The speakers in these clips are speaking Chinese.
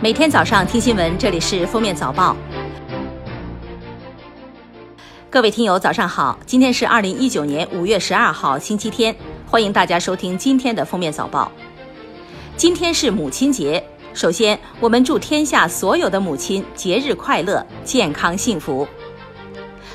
每天早上听新闻，这里是封面早报。各位听友，早上好！今天是二零一九年五月十二号，星期天，欢迎大家收听今天的封面早报。今天是母亲节，首先我们祝天下所有的母亲节日快乐、健康幸福。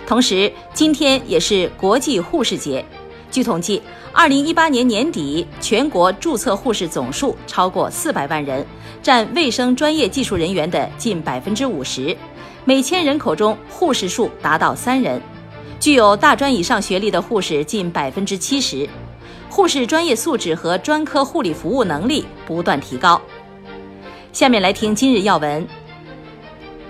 同时，今天也是国际护士节。据统计，二零一八年年底，全国注册护士总数超过四百万人，占卫生专业技术人员的近百分之五十。每千人口中，护士数达到三人。具有大专以上学历的护士近百分之七十。护士专业素质和专科护理服务能力不断提高。下面来听今日要闻。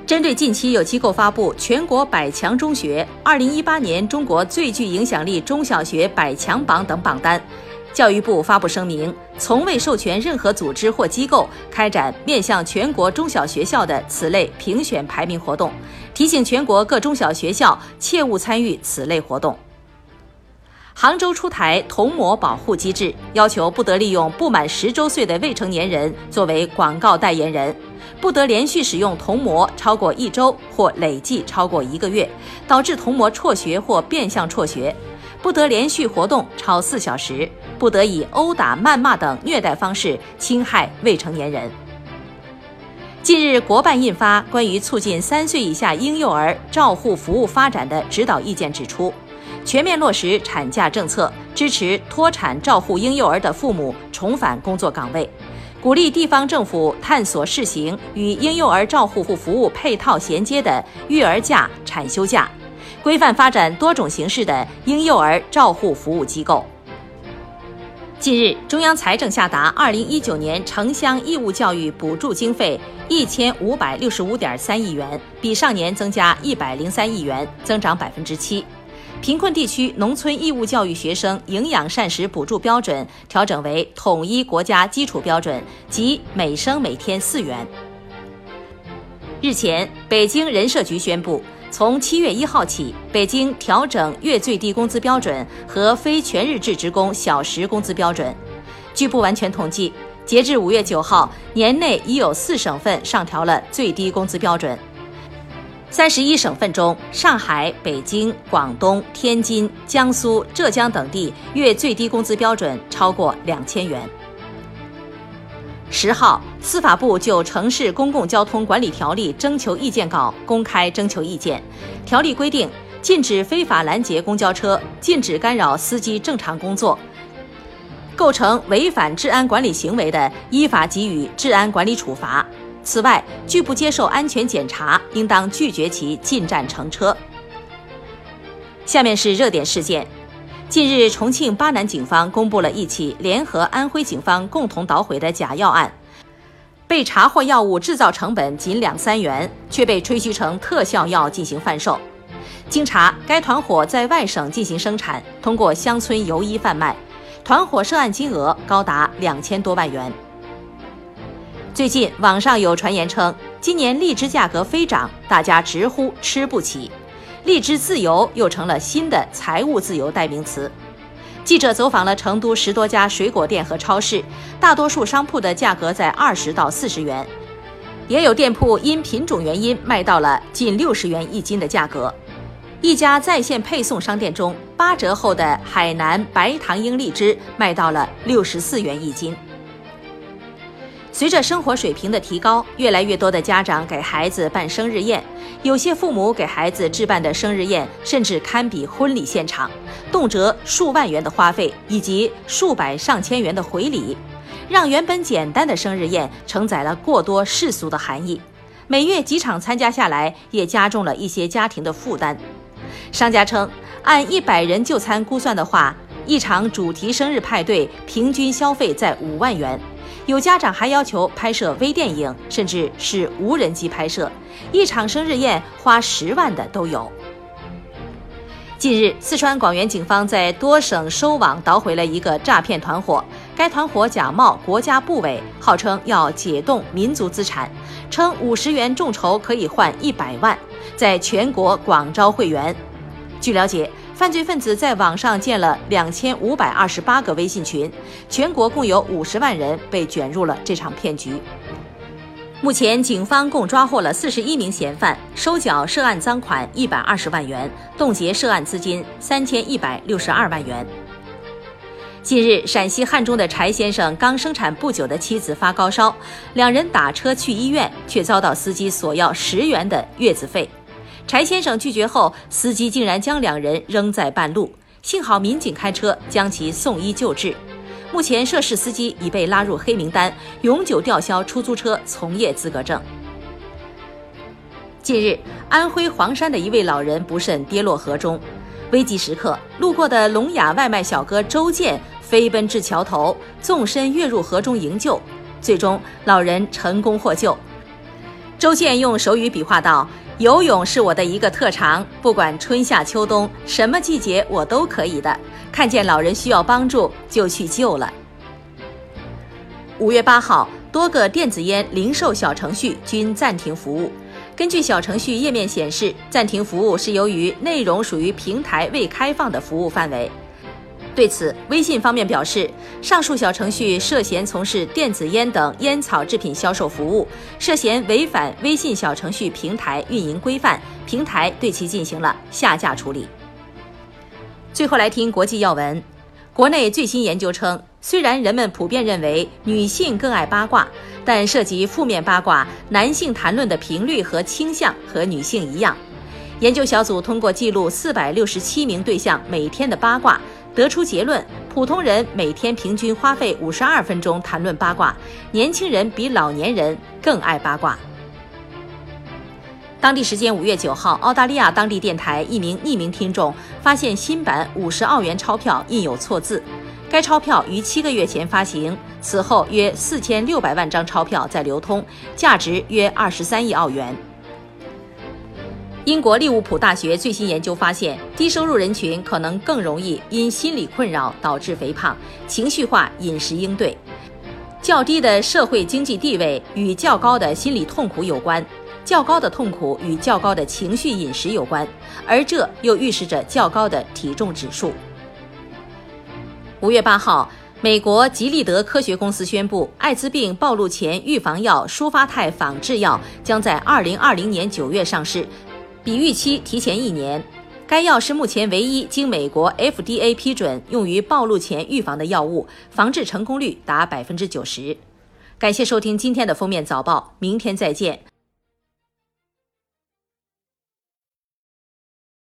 针对近期有机构发布全国百强中学、二零一八年中国最具影响力中小学百强榜等榜单，教育部发布声明，从未授权任何组织或机构开展面向全国中小学校的此类评选排名活动，提醒全国各中小学校切勿参与此类活动。杭州出台童模保护机制，要求不得利用不满十周岁的未成年人作为广告代言人。不得连续使用童模超过一周或累计超过一个月，导致童模辍学或变相辍学；不得连续活动超四小时；不得以殴打、谩骂等虐待方式侵害未成年人。近日，国办印发《关于促进三岁以下婴幼儿照护服务发展的指导意见》，指出，全面落实产假政策，支持脱产照护婴幼儿的父母重返工作岗位。鼓励地方政府探索试行与婴幼儿照护服务配套衔接的育儿假、产休假，规范发展多种形式的婴幼儿照护服务机构。近日，中央财政下达二零一九年城乡义务教育补助经费一千五百六十五点三亿元，比上年增加一百零三亿元，增长百分之七。贫困地区农村义务教育学生营养膳食补助标准调整为统一国家基础标准，即每生每天四元。日前，北京人社局宣布，从七月一号起，北京调整月最低工资标准和非全日制职工小时工资标准。据不完全统计，截至五月九号，年内已有四省份上调了最低工资标准。三十一省份中，上海、北京、广东、天津、江苏、浙江等地月最低工资标准超过两千元。十号，司法部就《城市公共交通管理条例》征求意见稿公开征求意见。条例规定，禁止非法拦截公交车，禁止干扰司机正常工作。构成违反治安管理行为的，依法给予治安管理处罚。此外，拒不接受安全检查，应当拒绝其进站乘车。下面是热点事件：近日，重庆巴南警方公布了一起联合安徽警方共同捣毁的假药案，被查获药物制造成本仅两三元，却被吹嘘成特效药进行贩售。经查，该团伙在外省进行生产，通过乡村游医贩卖，团伙涉案金额高达两千多万元。最近网上有传言称，今年荔枝价格飞涨，大家直呼吃不起，荔枝自由又成了新的财务自由代名词。记者走访了成都十多家水果店和超市，大多数商铺的价格在二十到四十元，也有店铺因品种原因卖到了近六十元一斤的价格。一家在线配送商店中，八折后的海南白糖樱荔枝卖到了六十四元一斤。随着生活水平的提高，越来越多的家长给孩子办生日宴，有些父母给孩子置办的生日宴甚至堪比婚礼现场，动辄数万元的花费以及数百上千元的回礼，让原本简单的生日宴承载了过多世俗的含义。每月几场参加下来，也加重了一些家庭的负担。商家称，按一百人就餐估算的话，一场主题生日派对平均消费在五万元。有家长还要求拍摄微电影，甚至是无人机拍摄，一场生日宴花十万的都有。近日，四川广元警方在多省收网捣毁了一个诈骗团伙，该团伙假冒国家部委，号称要解冻民族资产，称五十元众筹可以换一百万，在全国广招会员。据了解。犯罪分子在网上建了两千五百二十八个微信群，全国共有五十万人被卷入了这场骗局。目前，警方共抓获了四十一名嫌犯，收缴涉案赃款一百二十万元，冻结涉案资金三千一百六十二万元。近日，陕西汉中的柴先生刚生产不久的妻子发高烧，两人打车去医院，却遭到司机索要十元的月子费。柴先生拒绝后，司机竟然将两人扔在半路，幸好民警开车将其送医救治。目前，涉事司机已被拉入黑名单，永久吊销出租车从业资格证。近日，安徽黄山的一位老人不慎跌落河中，危急时刻，路过的聋哑外卖小哥周建飞奔至桥头，纵身跃入河中营救，最终老人成功获救。周建用手语比划道：“游泳是我的一个特长，不管春夏秋冬，什么季节我都可以的。”看见老人需要帮助，就去救了。五月八号，多个电子烟零售小程序均暂停服务。根据小程序页面显示，暂停服务是由于内容属于平台未开放的服务范围。对此，微信方面表示，上述小程序涉嫌从事电子烟等烟草制品销售服务，涉嫌违反微信小程序平台运营规范，平台对其进行了下架处理。最后来听国际要闻。国内最新研究称，虽然人们普遍认为女性更爱八卦，但涉及负面八卦，男性谈论的频率和倾向和女性一样。研究小组通过记录四百六十七名对象每天的八卦，得出结论：普通人每天平均花费五十二分钟谈论八卦，年轻人比老年人更爱八卦。当地时间五月九号，澳大利亚当地电台一名匿名听众发现新版五十澳元钞票印有错字。该钞票于七个月前发行，此后约四千六百万张钞票在流通，价值约二十三亿澳元。英国利物浦大学最新研究发现，低收入人群可能更容易因心理困扰导致肥胖，情绪化饮食应对。较低的社会经济地位与较高的心理痛苦有关。较高的痛苦与较高的情绪饮食有关，而这又预示着较高的体重指数。五月八号，美国吉利德科学公司宣布，艾滋病暴露前预防药舒发泰仿制药将在二零二零年九月上市，比预期提前一年。该药是目前唯一经美国 FDA 批准用于暴露前预防的药物，防治成功率达百分之九十。感谢收听今天的封面早报，明天再见。